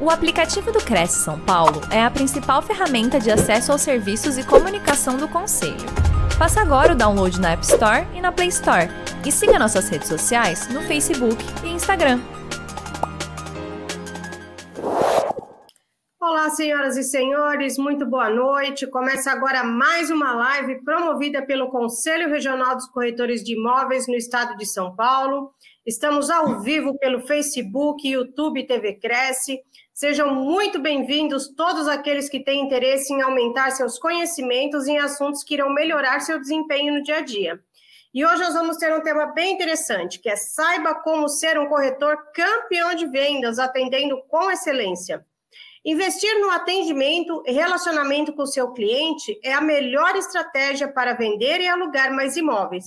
O aplicativo do Cresce São Paulo é a principal ferramenta de acesso aos serviços e comunicação do Conselho. Faça agora o download na App Store e na Play Store. E siga nossas redes sociais no Facebook e Instagram. Olá, senhoras e senhores, muito boa noite. Começa agora mais uma live promovida pelo Conselho Regional dos Corretores de Imóveis no estado de São Paulo. Estamos ao vivo pelo Facebook, YouTube, TV Cresce. Sejam muito bem-vindos todos aqueles que têm interesse em aumentar seus conhecimentos em assuntos que irão melhorar seu desempenho no dia a dia. E hoje nós vamos ter um tema bem interessante, que é saiba como ser um corretor campeão de vendas, atendendo com excelência. Investir no atendimento e relacionamento com o seu cliente é a melhor estratégia para vender e alugar mais imóveis.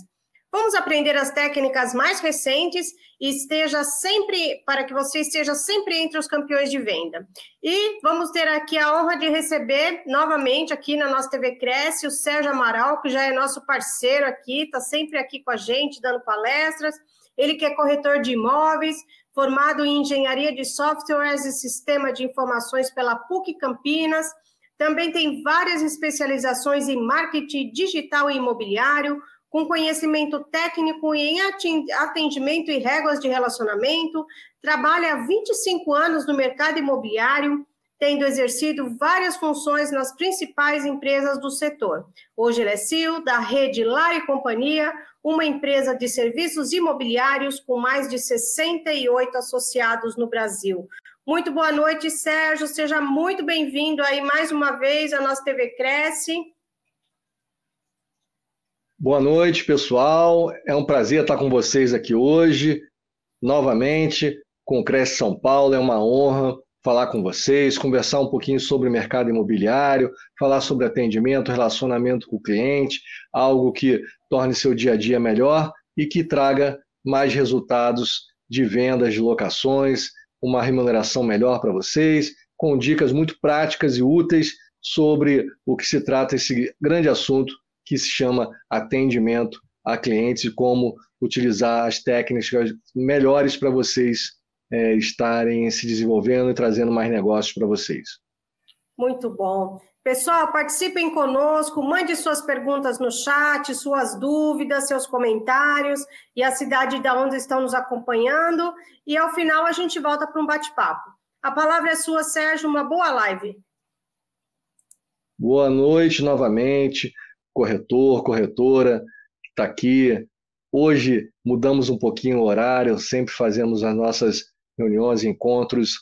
Vamos aprender as técnicas mais recentes esteja sempre, para que você esteja sempre entre os campeões de venda. E vamos ter aqui a honra de receber novamente aqui na nossa TV Cresce o Sérgio Amaral, que já é nosso parceiro aqui, está sempre aqui com a gente, dando palestras. Ele que é corretor de imóveis, formado em engenharia de softwares e sistema de informações pela PUC Campinas. Também tem várias especializações em marketing digital e imobiliário, com conhecimento técnico em atendimento e regras de relacionamento, trabalha há 25 anos no mercado imobiliário, tendo exercido várias funções nas principais empresas do setor. Hoje ele é CEO da rede Lar e Companhia, uma empresa de serviços imobiliários com mais de 68 associados no Brasil. Muito boa noite, Sérgio. Seja muito bem-vindo aí mais uma vez à nossa TV Cresce. Boa noite, pessoal. É um prazer estar com vocês aqui hoje, novamente, com o Cresce São Paulo. É uma honra falar com vocês, conversar um pouquinho sobre o mercado imobiliário, falar sobre atendimento, relacionamento com o cliente, algo que torne seu dia a dia melhor e que traga mais resultados de vendas, de locações, uma remuneração melhor para vocês, com dicas muito práticas e úteis sobre o que se trata esse grande assunto que se chama atendimento a clientes e como utilizar as técnicas melhores para vocês é, estarem se desenvolvendo e trazendo mais negócios para vocês. Muito bom. Pessoal, participem conosco, mande suas perguntas no chat, suas dúvidas, seus comentários e a cidade de onde estão nos acompanhando. E ao final a gente volta para um bate-papo. A palavra é sua, Sérgio. Uma boa live. Boa noite novamente corretor, corretora que está aqui. Hoje mudamos um pouquinho o horário, sempre fazemos as nossas reuniões, encontros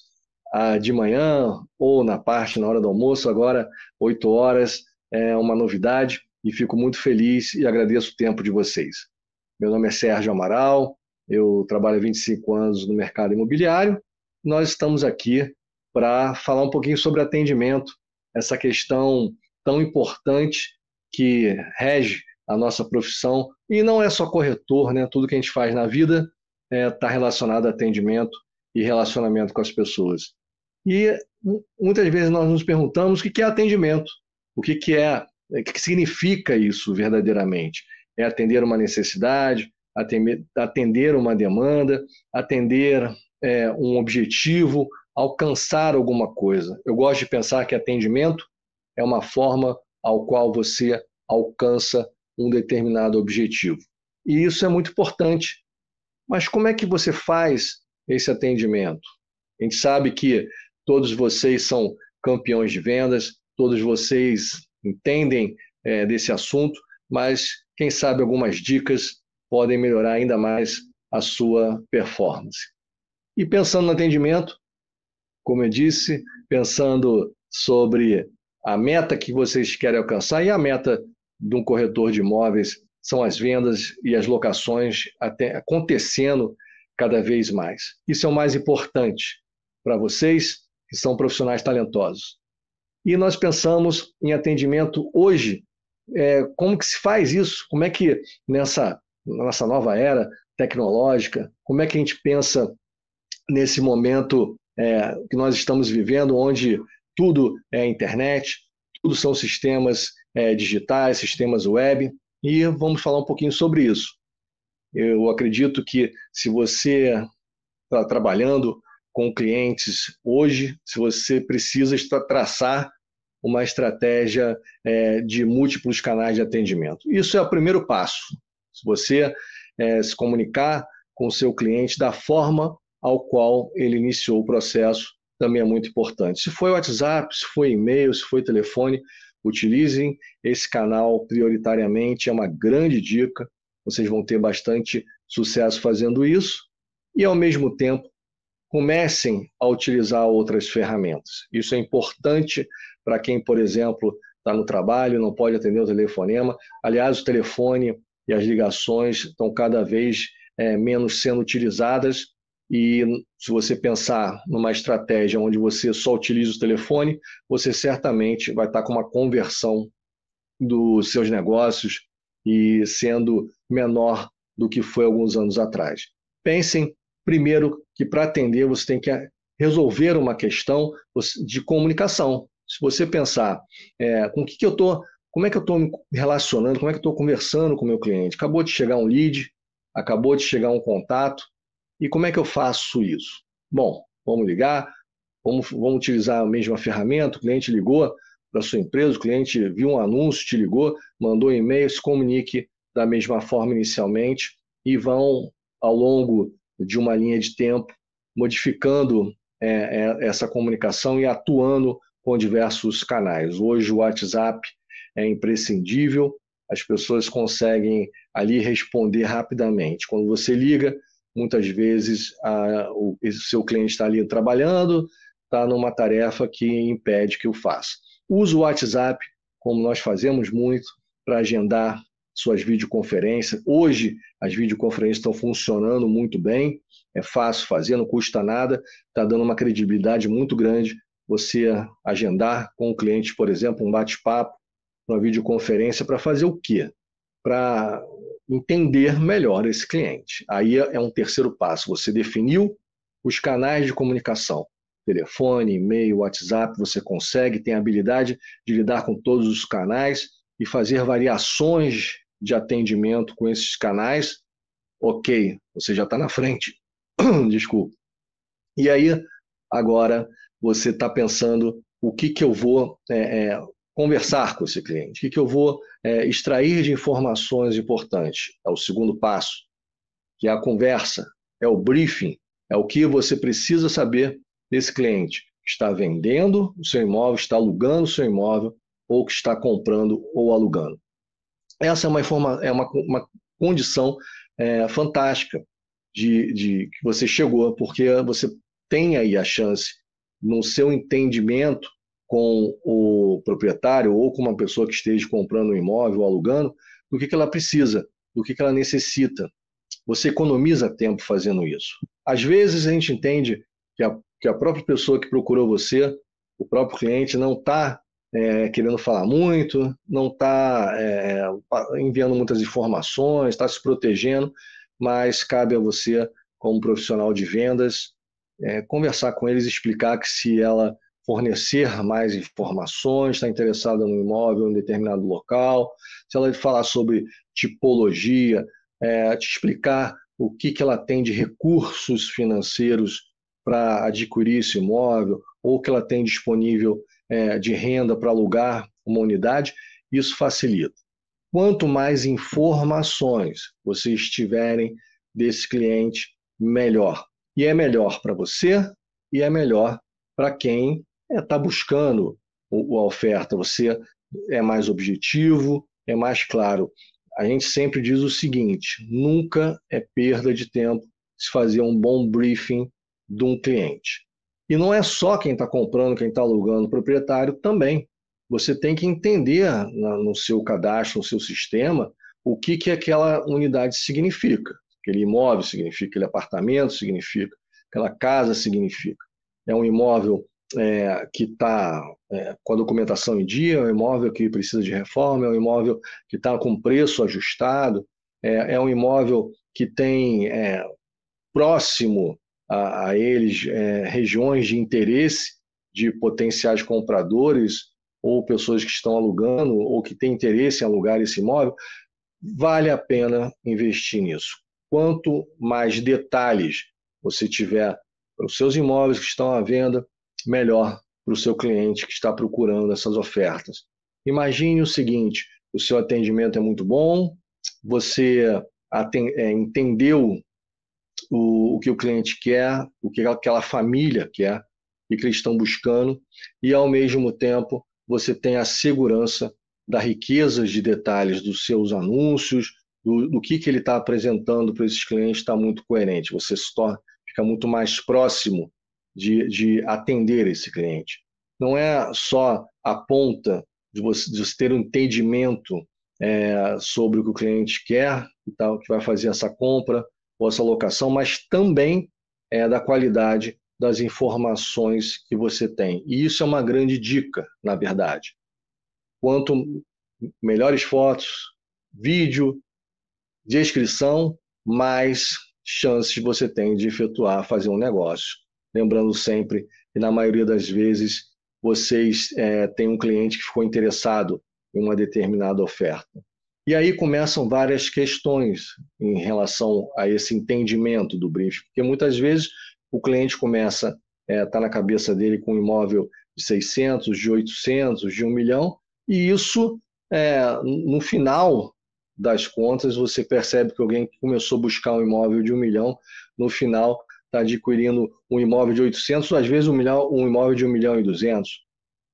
ah, de manhã ou na parte, na hora do almoço, agora 8 horas, é uma novidade e fico muito feliz e agradeço o tempo de vocês. Meu nome é Sérgio Amaral, eu trabalho há 25 anos no mercado imobiliário. Nós estamos aqui para falar um pouquinho sobre atendimento, essa questão tão importante que rege a nossa profissão. E não é só corretor, né? Tudo que a gente faz na vida está é, tá relacionado a atendimento e relacionamento com as pessoas. E muitas vezes nós nos perguntamos o que é atendimento, o que, que é, o que significa isso verdadeiramente. É atender uma necessidade, atender uma demanda, atender é, um objetivo, alcançar alguma coisa. Eu gosto de pensar que atendimento é uma forma ao qual você alcança um determinado objetivo. E isso é muito importante. Mas como é que você faz esse atendimento? A gente sabe que todos vocês são campeões de vendas, todos vocês entendem é, desse assunto, mas quem sabe algumas dicas podem melhorar ainda mais a sua performance. E pensando no atendimento, como eu disse, pensando sobre a meta que vocês querem alcançar e a meta de um corretor de imóveis são as vendas e as locações acontecendo cada vez mais. Isso é o mais importante para vocês que são profissionais talentosos. E nós pensamos em atendimento hoje, é, como que se faz isso? Como é que nessa nossa nova era tecnológica, como é que a gente pensa nesse momento é, que nós estamos vivendo, onde tudo é internet, tudo são sistemas é, digitais, sistemas web, e vamos falar um pouquinho sobre isso. Eu acredito que se você está trabalhando com clientes hoje se você precisa traçar uma estratégia é, de múltiplos canais de atendimento. Isso é o primeiro passo. Se você é, se comunicar com o seu cliente da forma ao qual ele iniciou o processo, também é muito importante. Se foi WhatsApp, se foi e-mail, se foi telefone, utilizem esse canal prioritariamente, é uma grande dica. Vocês vão ter bastante sucesso fazendo isso e, ao mesmo tempo, comecem a utilizar outras ferramentas. Isso é importante para quem, por exemplo, está no trabalho, não pode atender o telefonema. Aliás, o telefone e as ligações estão cada vez é, menos sendo utilizadas. E se você pensar numa estratégia onde você só utiliza o telefone, você certamente vai estar com uma conversão dos seus negócios e sendo menor do que foi alguns anos atrás. Pensem primeiro que para atender você tem que resolver uma questão de comunicação. Se você pensar é, com que, que eu estou, como é que eu estou me relacionando, como é que eu estou conversando com o meu cliente, acabou de chegar um lead, acabou de chegar um contato, e como é que eu faço isso? Bom, vamos ligar, vamos, vamos utilizar a mesma ferramenta, o cliente ligou para sua empresa, o cliente viu um anúncio, te ligou, mandou um e-mail, se comunique da mesma forma inicialmente e vão, ao longo de uma linha de tempo, modificando é, é, essa comunicação e atuando com diversos canais. Hoje o WhatsApp é imprescindível, as pessoas conseguem ali responder rapidamente. Quando você liga, muitas vezes a, o, seu cliente está ali trabalhando, está numa tarefa que impede que o faça. Use o WhatsApp, como nós fazemos muito, para agendar suas videoconferências. Hoje, as videoconferências estão funcionando muito bem, é fácil fazer, não custa nada, está dando uma credibilidade muito grande você agendar com o cliente, por exemplo, um bate-papo, uma videoconferência para fazer o quê? Para entender melhor esse cliente. Aí é um terceiro passo. Você definiu os canais de comunicação. Telefone, e-mail, WhatsApp, você consegue, tem a habilidade de lidar com todos os canais e fazer variações de atendimento com esses canais. Ok, você já está na frente. Desculpa. E aí, agora, você está pensando o que, que eu vou é, é, conversar com esse cliente, o que, eu vou é, extrair de informações importantes. É o segundo passo, que é a conversa, é o briefing, é o que você precisa saber desse cliente. Está vendendo o seu imóvel, está alugando o seu imóvel, ou que está comprando ou alugando. Essa é uma, informa, é uma, uma condição é, fantástica de, de que você chegou, porque você tem aí a chance no seu entendimento com o proprietário ou com uma pessoa que esteja comprando um imóvel ou alugando, do que, que ela precisa, do que, que ela necessita. Você economiza tempo fazendo isso. Às vezes a gente entende que a, que a própria pessoa que procurou você, o próprio cliente, não está é, querendo falar muito, não está é, enviando muitas informações, está se protegendo, mas cabe a você, como profissional de vendas, é, conversar com eles, explicar que se ela fornecer mais informações, está interessada no imóvel em um determinado local, se ela falar sobre tipologia, é, te explicar o que, que ela tem de recursos financeiros para adquirir esse imóvel, ou que ela tem disponível é, de renda para alugar uma unidade, isso facilita. Quanto mais informações vocês tiverem desse cliente, melhor. E é melhor para você e é melhor para quem está é, buscando o, a oferta. Você é mais objetivo, é mais claro. A gente sempre diz o seguinte: nunca é perda de tempo se fazer um bom briefing de um cliente. E não é só quem está comprando, quem está alugando, o proprietário também. Você tem que entender no seu cadastro, no seu sistema, o que, que aquela unidade significa aquele imóvel significa, aquele apartamento significa, aquela casa significa. É um imóvel é, que está é, com a documentação em dia, é um imóvel que precisa de reforma, é um imóvel que está com preço ajustado, é, é um imóvel que tem é, próximo a, a eles é, regiões de interesse de potenciais compradores ou pessoas que estão alugando ou que têm interesse em alugar esse imóvel, vale a pena investir nisso. Quanto mais detalhes você tiver para os seus imóveis que estão à venda, melhor para o seu cliente que está procurando essas ofertas. Imagine o seguinte: o seu atendimento é muito bom, você é, entendeu o, o que o cliente quer, o que aquela família quer, e que eles estão buscando, e ao mesmo tempo você tem a segurança da riqueza de detalhes dos seus anúncios, do, do que, que ele está apresentando para esses clientes, está muito coerente. Você se torna, fica muito mais próximo de, de atender esse cliente. Não é só a ponta de você, de você ter um entendimento é, sobre o que o cliente quer, e tal, que vai fazer essa compra ou essa locação, mas também é, da qualidade das informações que você tem. E isso é uma grande dica, na verdade. Quanto melhores fotos, vídeo, descrição, mais chances você tem de efetuar, fazer um negócio. Lembrando sempre que, na maioria das vezes, vocês é, têm um cliente que ficou interessado em uma determinada oferta. E aí começam várias questões em relação a esse entendimento do briefing, porque muitas vezes o cliente começa a é, tá na cabeça dele com um imóvel de 600, de 800, de 1 milhão, e isso, é, no final das contas, você percebe que alguém que começou a buscar um imóvel de 1 milhão, no final está adquirindo um imóvel de 800, às vezes um, milhão, um imóvel de 1 milhão e 200.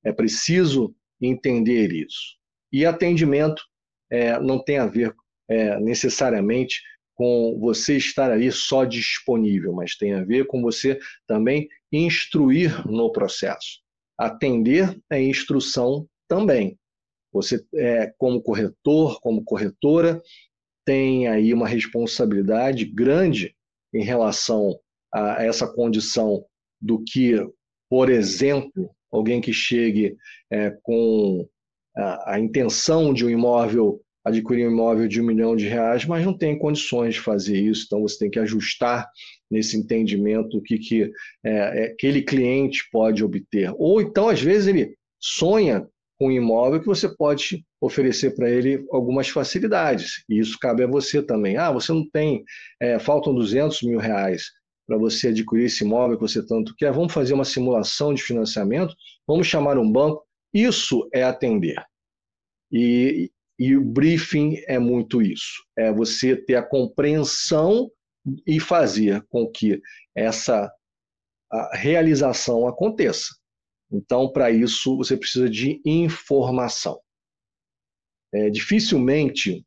É preciso entender isso. E atendimento é, não tem a ver é, necessariamente com você estar ali só disponível, mas tem a ver com você também instruir no processo. Atender é instrução também. Você, é, como corretor, como corretora, tem aí uma responsabilidade grande em relação a essa condição do que, por exemplo, alguém que chegue é, com a, a intenção de um imóvel adquirir um imóvel de um milhão de reais, mas não tem condições de fazer isso, então você tem que ajustar nesse entendimento o que, que é, é, aquele cliente pode obter. Ou então, às vezes, ele sonha com um imóvel que você pode oferecer para ele algumas facilidades, e isso cabe a você também. Ah, você não tem, é, faltam 200 mil reais para você adquirir esse imóvel que você tanto quer, vamos fazer uma simulação de financiamento, vamos chamar um banco, isso é atender. E, e o briefing é muito isso: é você ter a compreensão e fazer com que essa realização aconteça. Então, para isso, você precisa de informação. É, dificilmente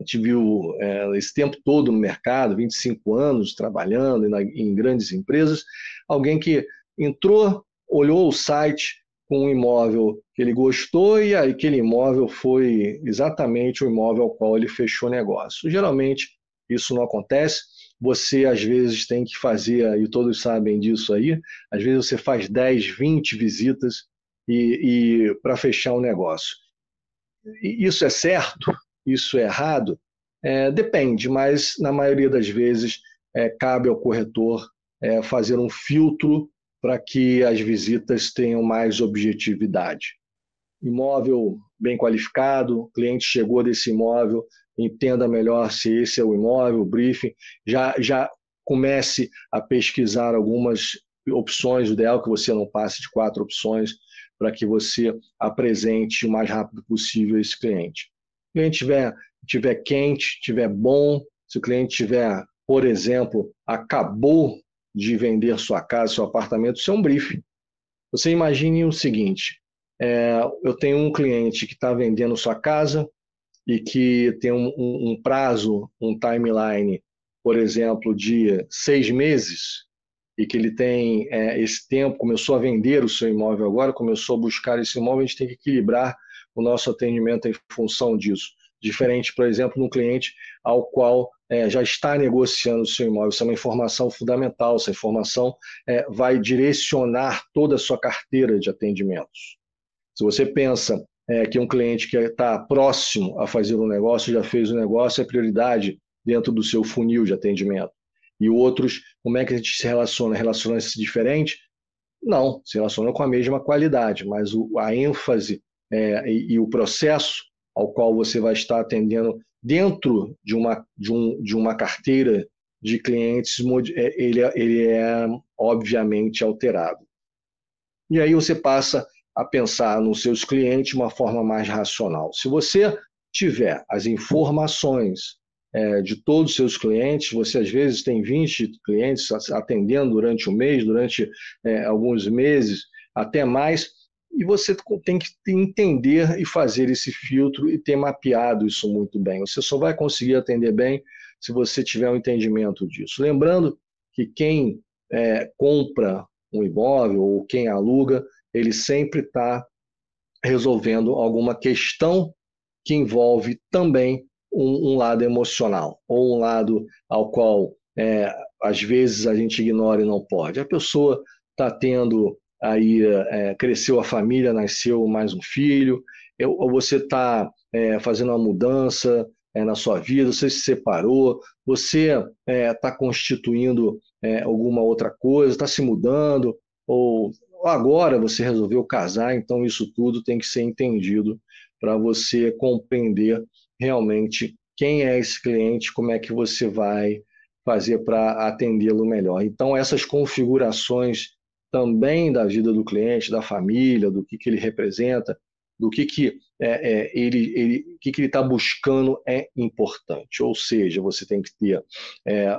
a gente viu é, esse tempo todo no mercado, 25 anos trabalhando em, em grandes empresas, alguém que entrou, olhou o site, com um imóvel que ele gostou e aquele imóvel foi exatamente o imóvel ao qual ele fechou negócio. Geralmente isso não acontece. Você às vezes tem que fazer, e todos sabem disso aí, às vezes você faz 10, 20 visitas e, e para fechar o um negócio. Isso é certo? Isso é errado? É, depende, mas na maioria das vezes é, cabe ao corretor é, fazer um filtro para que as visitas tenham mais objetividade. Imóvel bem qualificado, o cliente chegou desse imóvel, entenda melhor se esse é o imóvel, o briefing, já, já comece a pesquisar algumas opções, o ideal é que você não passe de quatro opções para que você apresente o mais rápido possível esse cliente. Se o cliente tiver, tiver quente, tiver bom, se o cliente tiver, por exemplo, acabou de vender sua casa, seu apartamento, isso é um briefing. Você imagine o seguinte: é, eu tenho um cliente que está vendendo sua casa e que tem um, um, um, prazo, um timeline, por exemplo, de seis meses, e que ele tem é, esse tempo, começou a vender o seu imóvel agora, começou a buscar esse imóvel, a gente tem que equilibrar o nosso atendimento em função disso. Diferente, por exemplo, no cliente ao qual é, já está negociando o seu imóvel. Isso é uma informação fundamental. Essa informação é, vai direcionar toda a sua carteira de atendimentos. Se você pensa é, que um cliente que está próximo a fazer um negócio, já fez o um negócio, é prioridade dentro do seu funil de atendimento. E outros, como é que a gente se relaciona? Relaciona-se diferente? Não, se relaciona com a mesma qualidade, mas a ênfase é, e, e o processo ao qual você vai estar atendendo dentro de uma, de um, de uma carteira de clientes é, ele, é, ele é obviamente alterado. E aí você passa a pensar nos seus clientes de uma forma mais racional. Se você tiver as informações é, de todos os seus clientes, você às vezes tem 20 clientes atendendo durante um mês, durante é, alguns meses, até mais, e você tem que entender e fazer esse filtro e ter mapeado isso muito bem. Você só vai conseguir atender bem se você tiver um entendimento disso. Lembrando que quem é, compra um imóvel ou quem aluga, ele sempre está resolvendo alguma questão que envolve também um, um, lado emocional ou um lado ao qual é, às vezes a gente ignora e não pode. A pessoa está tendo aí é, cresceu a família, nasceu mais um filho, ou você está é, fazendo uma mudança é, na sua vida, você se separou, você está é, constituindo é, alguma outra coisa, está se mudando, ou agora você resolveu casar, então isso tudo tem que ser entendido para você compreender realmente quem é esse cliente, como é que você vai fazer para atendê-lo melhor. Então, essas configurações também da vida do cliente, da família, do que, que ele representa, do que, que é, é, ele ele que, que ele está buscando é importante. Ou seja, você tem que ter é,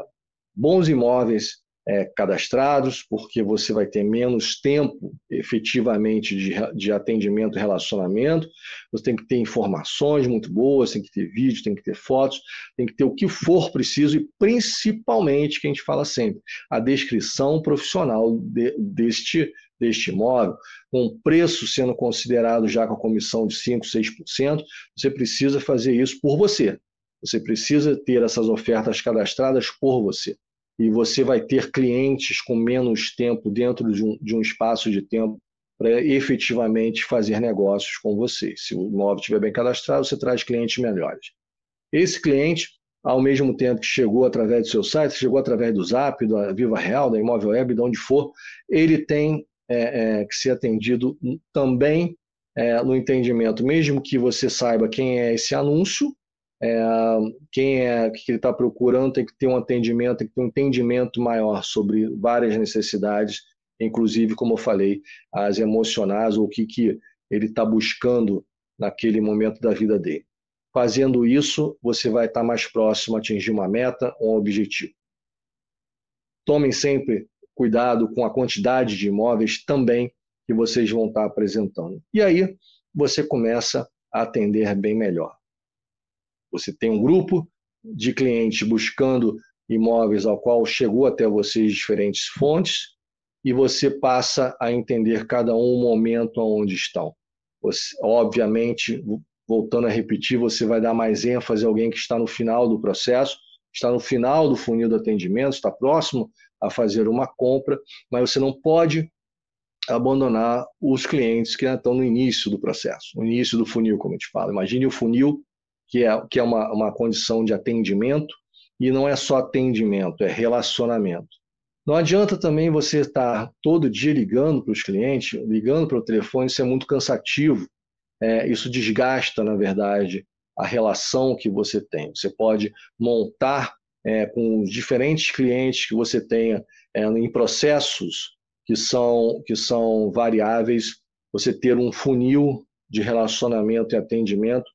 bons imóveis é, cadastrados, porque você vai ter menos tempo efetivamente de, de atendimento e relacionamento. Você tem que ter informações muito boas, tem que ter vídeo, tem que ter fotos, tem que ter o que for preciso e principalmente, que a gente fala sempre, a descrição profissional de, deste deste imóvel, com preço sendo considerado já com a comissão de 5%, 6%, você precisa fazer isso por você. Você precisa ter essas ofertas cadastradas por você e você vai ter clientes com menos tempo dentro de um, de um espaço de tempo para efetivamente fazer negócios com você. Se o imóvel estiver bem cadastrado, você traz clientes melhores. Esse cliente, ao mesmo tempo que chegou através do seu site, chegou através do Zap, da Viva Real, da Imóvel Web, de onde for, ele tem é, é, que ser atendido também é, no entendimento, mesmo que você saiba quem é esse anúncio, é, quem é que está procurando tem que ter um atendimento, tem que ter um entendimento maior sobre várias necessidades, inclusive, como eu falei, as emocionais, ou o que, que ele está buscando naquele momento da vida dele. Fazendo isso, você vai estar tá mais próximo a atingir uma meta, um objetivo. Tomem sempre cuidado com a quantidade de imóveis também que vocês vão estar tá apresentando. E aí você começa a atender bem melhor. Você tem um grupo de clientes buscando imóveis ao qual chegou até vocês diferentes fontes e você passa a entender cada um o momento onde estão. Você, obviamente, voltando a repetir, você vai dar mais ênfase a alguém que está no final do processo, está no final do funil do atendimento, está próximo a fazer uma compra, mas você não pode abandonar os clientes que estão no início do processo, no início do funil, como eu te falo. Imagine o funil que é, que é uma, uma condição de atendimento, e não é só atendimento, é relacionamento. Não adianta também você estar todo dia ligando para os clientes, ligando para o telefone, isso é muito cansativo. É, isso desgasta, na verdade, a relação que você tem. Você pode montar é, com diferentes clientes que você tenha é, em processos que são, que são variáveis, você ter um funil de relacionamento e atendimento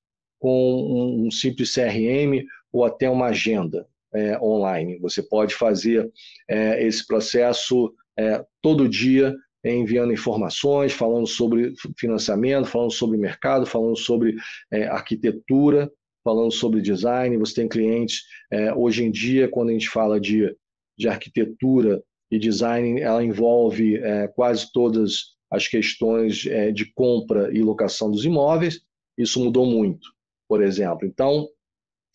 com um, simples CRM ou até uma agenda é, online. Você pode fazer é, esse processo é, todo dia enviando informações, falando sobre financiamento, falando sobre mercado, falando sobre é, arquitetura, falando sobre design. Você tem clientes, é, hoje em dia, quando a gente fala de, de arquitetura e design, ela envolve é, quase todas as questões de compra e locação dos imóveis. Isso mudou muito por exemplo. Então,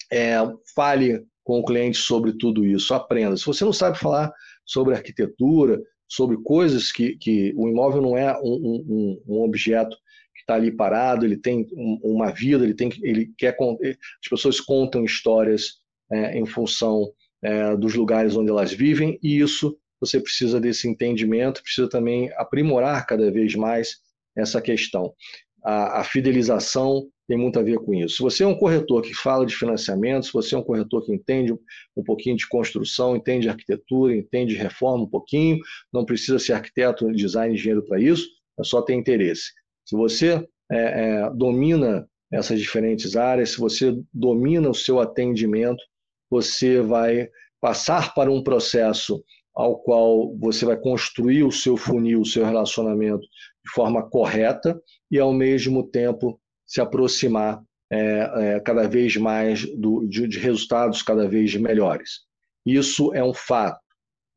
é, fale com o cliente sobre tudo isso, aprenda. Se você não sabe falar sobre arquitetura, sobre coisas que, que o imóvel não é um, um, um objeto que está ali parado, ele tem uma vida, ele tem, ele quer, as pessoas contam histórias é, em função é, dos lugares onde elas vivem e isso você precisa desse entendimento, precisa também aprimorar cada vez mais essa questão. A, a fidelização tem muito a ver com isso. Se você é um corretor que fala de financiamento, se você é um corretor que entende um pouquinho de construção, entende arquitetura, entende reforma um pouquinho, não precisa ser arquiteto, design, engenheiro para isso, é só ter interesse. Se você é, é, domina essas diferentes áreas, se você domina o seu atendimento, você vai passar para um processo ao qual você vai construir o seu funil, o seu relacionamento de forma correta e, ao mesmo tempo, se aproximar é, é, cada vez mais do, de, de, resultados cada vez melhores. Isso é um fato.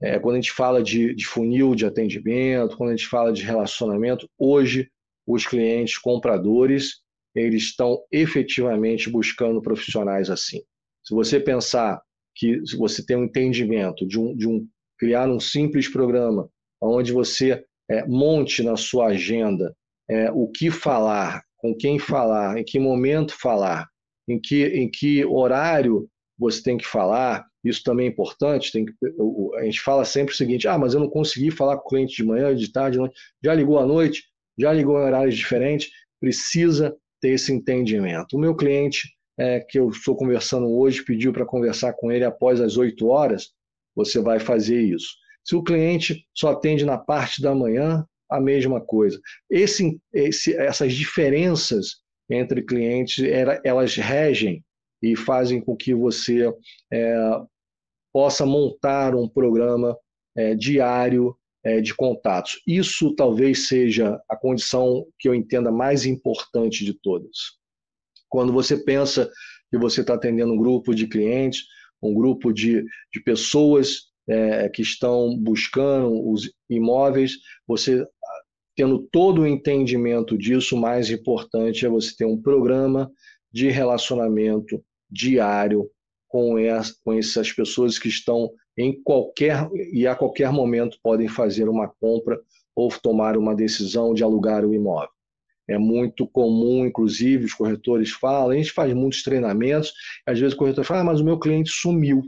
É, quando a gente fala de, de funil de atendimento, quando a gente fala de relacionamento, hoje os clientes compradores eles estão efetivamente buscando profissionais assim. Se você pensar que se você tem um entendimento de um, de um criar um simples programa onde você é, monte na sua agenda é, o que falar, com quem falar, em que momento falar, em que, em que horário você tem que falar, isso também é importante. Tem que, a gente fala sempre o seguinte: ah, mas eu não consegui falar com o cliente de manhã, de tarde, de noite. já ligou à noite, já ligou em horários diferentes, precisa ter esse entendimento. O meu cliente, é, que eu estou conversando hoje, pediu para conversar com ele após as 8 horas, você vai fazer isso. Se o cliente só atende na parte da manhã, a mesma coisa. Esse, esse, essas diferenças entre clientes, elas regem e fazem com que você é, possa montar um programa é, diário é, de contatos. Isso talvez seja a condição que eu entenda mais importante de todas. Quando você pensa que você está atendendo um grupo de clientes, um grupo de, de pessoas é, que estão buscando os imóveis, você tendo todo o entendimento disso, o mais importante é você ter um programa de relacionamento diário com, essa, com essas pessoas que estão em qualquer e a qualquer momento podem fazer uma compra ou tomar uma decisão de alugar o imóvel. É muito comum, inclusive, os corretores falam, a gente faz muitos treinamentos, às vezes o corretor fala, ah, mas o meu cliente sumiu.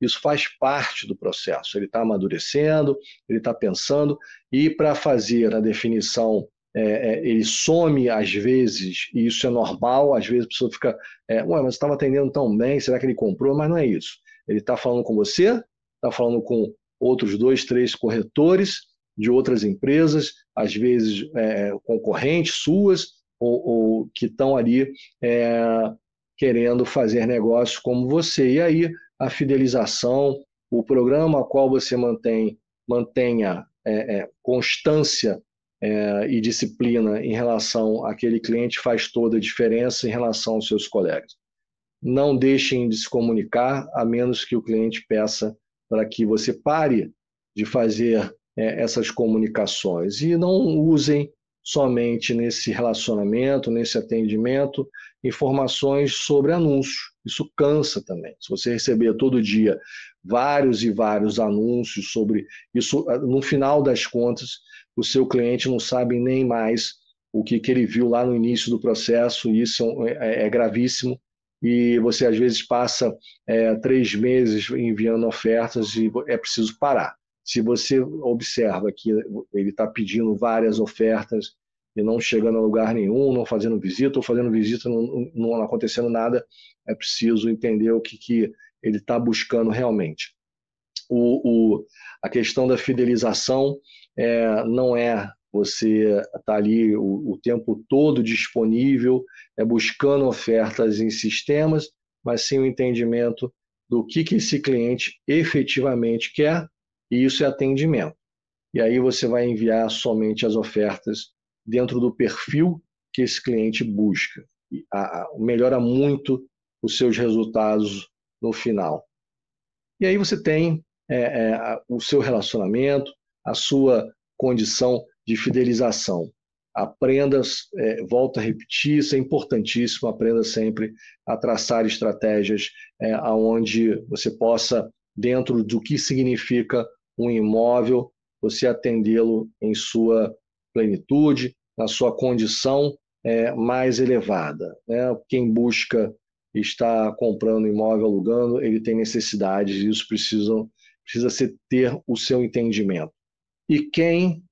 Isso faz parte do processo. Ele está amadurecendo, ele está pensando, e para fazer a definição, é, é, ele some às vezes, e isso é normal, às vezes a pessoa fica, é, ué, mas estava atendendo tão bem, será que ele comprou? Mas não é isso. Ele está falando com você, está falando com outros dois, três corretores de outras empresas, às vezes é, concorrentes suas, ou, ou que estão ali é, querendo fazer negócios como você. E aí a fidelização, o programa a qual você mantém, mantenha é, é, constância é, e disciplina em relação àquele cliente faz toda a diferença em relação aos seus colegas. Não deixem de se comunicar, a menos que o cliente peça para que você pare de fazer é, essas comunicações e não usem somente nesse relacionamento, nesse atendimento, informações sobre anúncios. Isso cansa também. Se você receber todo dia vários e vários anúncios sobre isso, no final das contas, o seu cliente não sabe nem mais o que, que ele viu lá no início do processo, e isso é, é, é gravíssimo. E você, às vezes, passa é, três meses enviando ofertas e é preciso parar. Se você observa que ele está pedindo várias ofertas e não chegando a lugar nenhum, não fazendo visita, ou fazendo visita não, não acontecendo nada, é preciso entender o que, que ele está buscando realmente. O, o, a questão da fidelização é, não é você estar tá ali o, o, tempo todo disponível, é buscando ofertas em sistemas, mas sim o entendimento do que, que esse cliente efetivamente quer, e isso é atendimento. E aí você vai enviar somente as ofertas dentro do perfil que esse cliente busca. E a, a, melhora muito os seus resultados no final. E aí você tem é, é, o seu relacionamento, a sua condição de fidelização. Aprenda, é, volta a repetir, isso é importantíssimo, aprenda sempre a traçar estratégias é, onde você possa, dentro do que significa um imóvel, você atendê-lo em sua plenitude, na sua condição é, mais elevada. Né? Quem busca estar comprando imóvel, alugando, ele tem necessidades, e isso precisa, precisa ser, ter o seu entendimento. E quem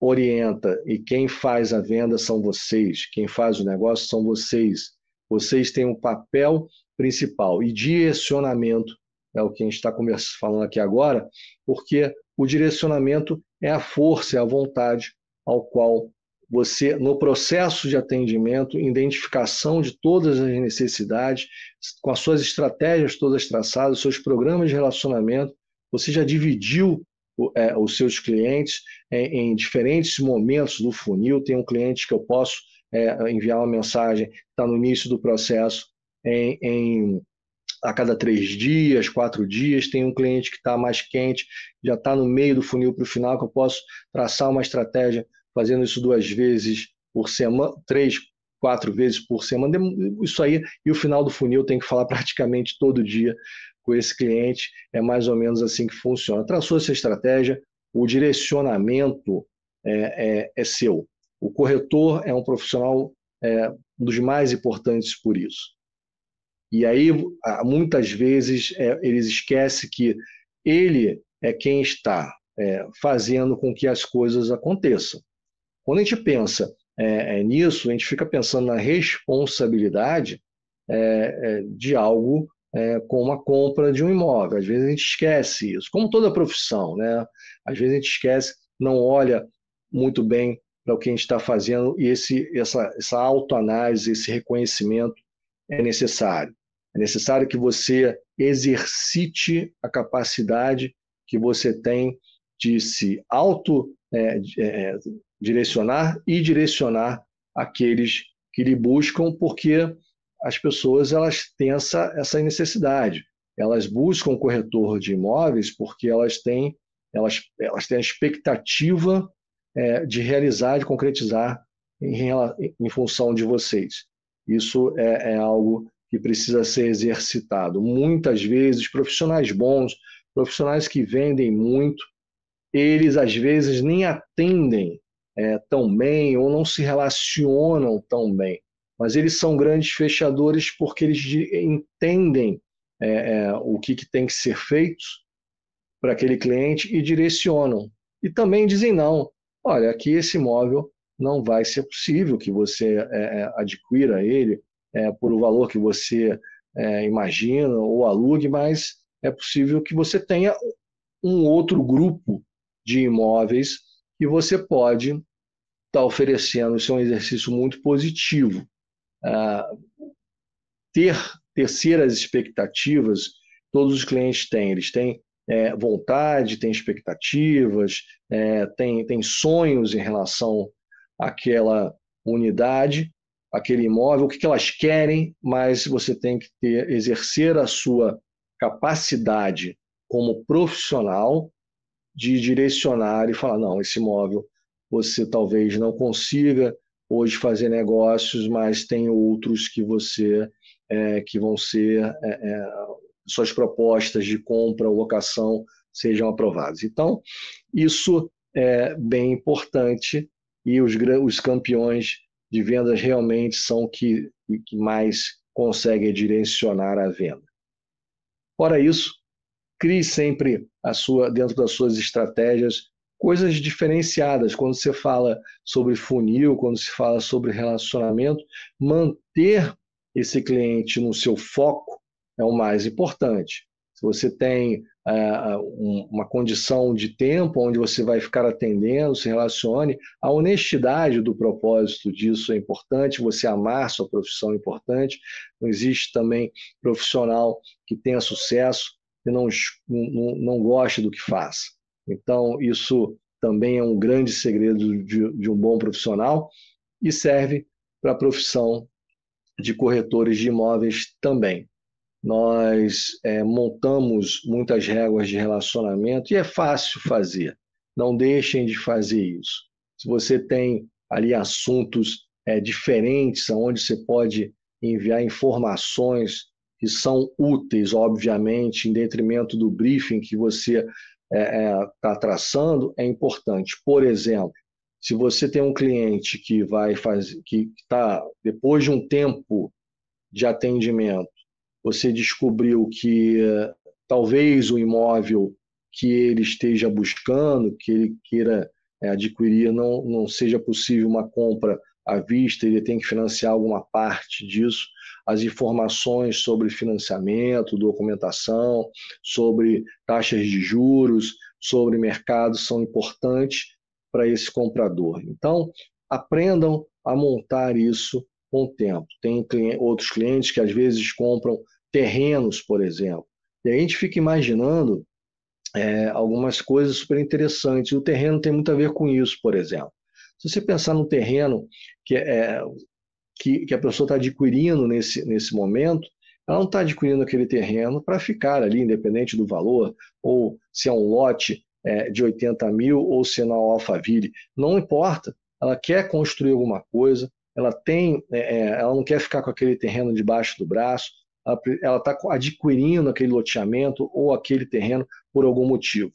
orienta e quem faz a venda são vocês, quem faz o negócio são vocês. vocês têm um papel principal e direcionamento, é o que a gente está falando aqui agora, porque o direcionamento é a força, é a vontade ao qual você, no processo de atendimento, identificação de todas as necessidades, com as suas estratégias todas traçadas, seus programas de relacionamento, você já dividiu é, os seus clientes em, em, diferentes momentos do funil. Tem um cliente que eu posso é, enviar uma mensagem, está no início do processo, em, em, a cada três dias, quatro dias. Tem um cliente que está mais quente, já está no meio do funil para o final, que eu posso traçar uma estratégia fazendo isso duas vezes por semana, três, quatro vezes por semana. Isso aí, e o final do funil tem que falar praticamente todo dia com esse cliente. É mais ou menos assim que funciona. Traçou essa estratégia, o direcionamento é, é, é seu. O corretor é um profissional é, dos mais importantes por isso. E aí, muitas vezes, é, eles esquecem que ele é quem está é, fazendo com que as coisas aconteçam. Quando a gente pensa é, é nisso, a gente fica pensando na responsabilidade é, de algo como a compra de um imóvel. Às vezes a gente esquece isso, como toda profissão, né? Às vezes a gente esquece, não olha muito bem para o que a gente está fazendo e esse, essa, essa autoanálise, esse reconhecimento é necessário. É necessário que você exercite a capacidade que você tem de se auto é, é, direcionar e direcionar aqueles que lhe buscam, porque as pessoas elas têm essa, essa necessidade. Elas buscam um corretor de imóveis porque elas têm, elas, elas têm a expectativa é, de realizar, de concretizar em, em função de vocês. Isso é, é algo que precisa ser exercitado. Muitas vezes, profissionais bons, profissionais que vendem muito, eles às vezes nem atendem é, tão bem ou não se relacionam tão bem, mas eles são grandes fechadores porque eles entendem é, é, o que, que tem que ser feito para aquele cliente e direcionam. E também dizem não, olha, aqui esse imóvel não vai ser possível que você é, é, adquira ele é, por o valor que você é, imagina ou alugue, mas é possível que você tenha um outro grupo de imóveis que você pode estar tá oferecendo. Isso é um exercício muito positivo. Ah, ter terceiras expectativas, todos os clientes têm. Eles têm é, vontade, têm expectativas, é, têm, têm sonhos em relação àquela unidade, aquele imóvel, o que, elas querem, mas você tem que ter, exercer a sua capacidade como profissional de direcionar e falar: não, esse imóvel você talvez não consiga hoje fazer negócios, mas tem outros que você é, que vão ser é, é, suas propostas de compra ou locação sejam aprovadas. Então, isso é bem importante e os, os campeões de vendas realmente são que, que mais conseguem direcionar a venda. Fora isso, crie sempre a sua dentro das suas estratégias coisas diferenciadas. Quando você fala sobre funil, quando se fala sobre relacionamento, manter esse cliente no seu foco é o mais importante. Se você tem uma condição de tempo onde você vai ficar atendendo, se relacione, a honestidade do propósito disso é importante, você amar sua profissão é importante. Não existe também profissional que tenha sucesso e não, não, não goste do que faz. Então, isso também é um grande segredo de, de um bom profissional e serve para a profissão de corretores de imóveis também nós é, montamos muitas regras de relacionamento e é fácil fazer. Não deixem de fazer isso. Se você tem ali assuntos é, diferentes, onde você pode enviar informações que são úteis, obviamente, em detrimento do briefing que você está é, é tá traçando, é importante. Por exemplo, se você tem um cliente que vai fazer, que está depois de um tempo de atendimento, você descobriu que talvez o imóvel que ele esteja buscando, que ele queira é, adquirir, não, não seja possível uma compra à vista, ele tem que financiar alguma parte disso. As informações sobre financiamento, documentação, sobre taxas de juros, sobre mercado são importantes para esse comprador. Então, aprendam a montar isso com o tempo. Tem outros clientes que às vezes compram terrenos, por exemplo. E a gente fica imaginando é, algumas coisas super interessantes. O terreno tem muito a ver com isso, por exemplo. Se você pensar no terreno que, é, que, que a pessoa está adquirindo nesse, nesse momento, ela não está adquirindo aquele terreno para ficar ali, independente do valor, ou se é um lote é, de 80 mil ou se é na Alphaville, não importa. Ela quer construir alguma coisa, ela tem, é, é ela não quer ficar com aquele terreno debaixo do braço, ela está adquirindo aquele loteamento ou aquele terreno por algum motivo.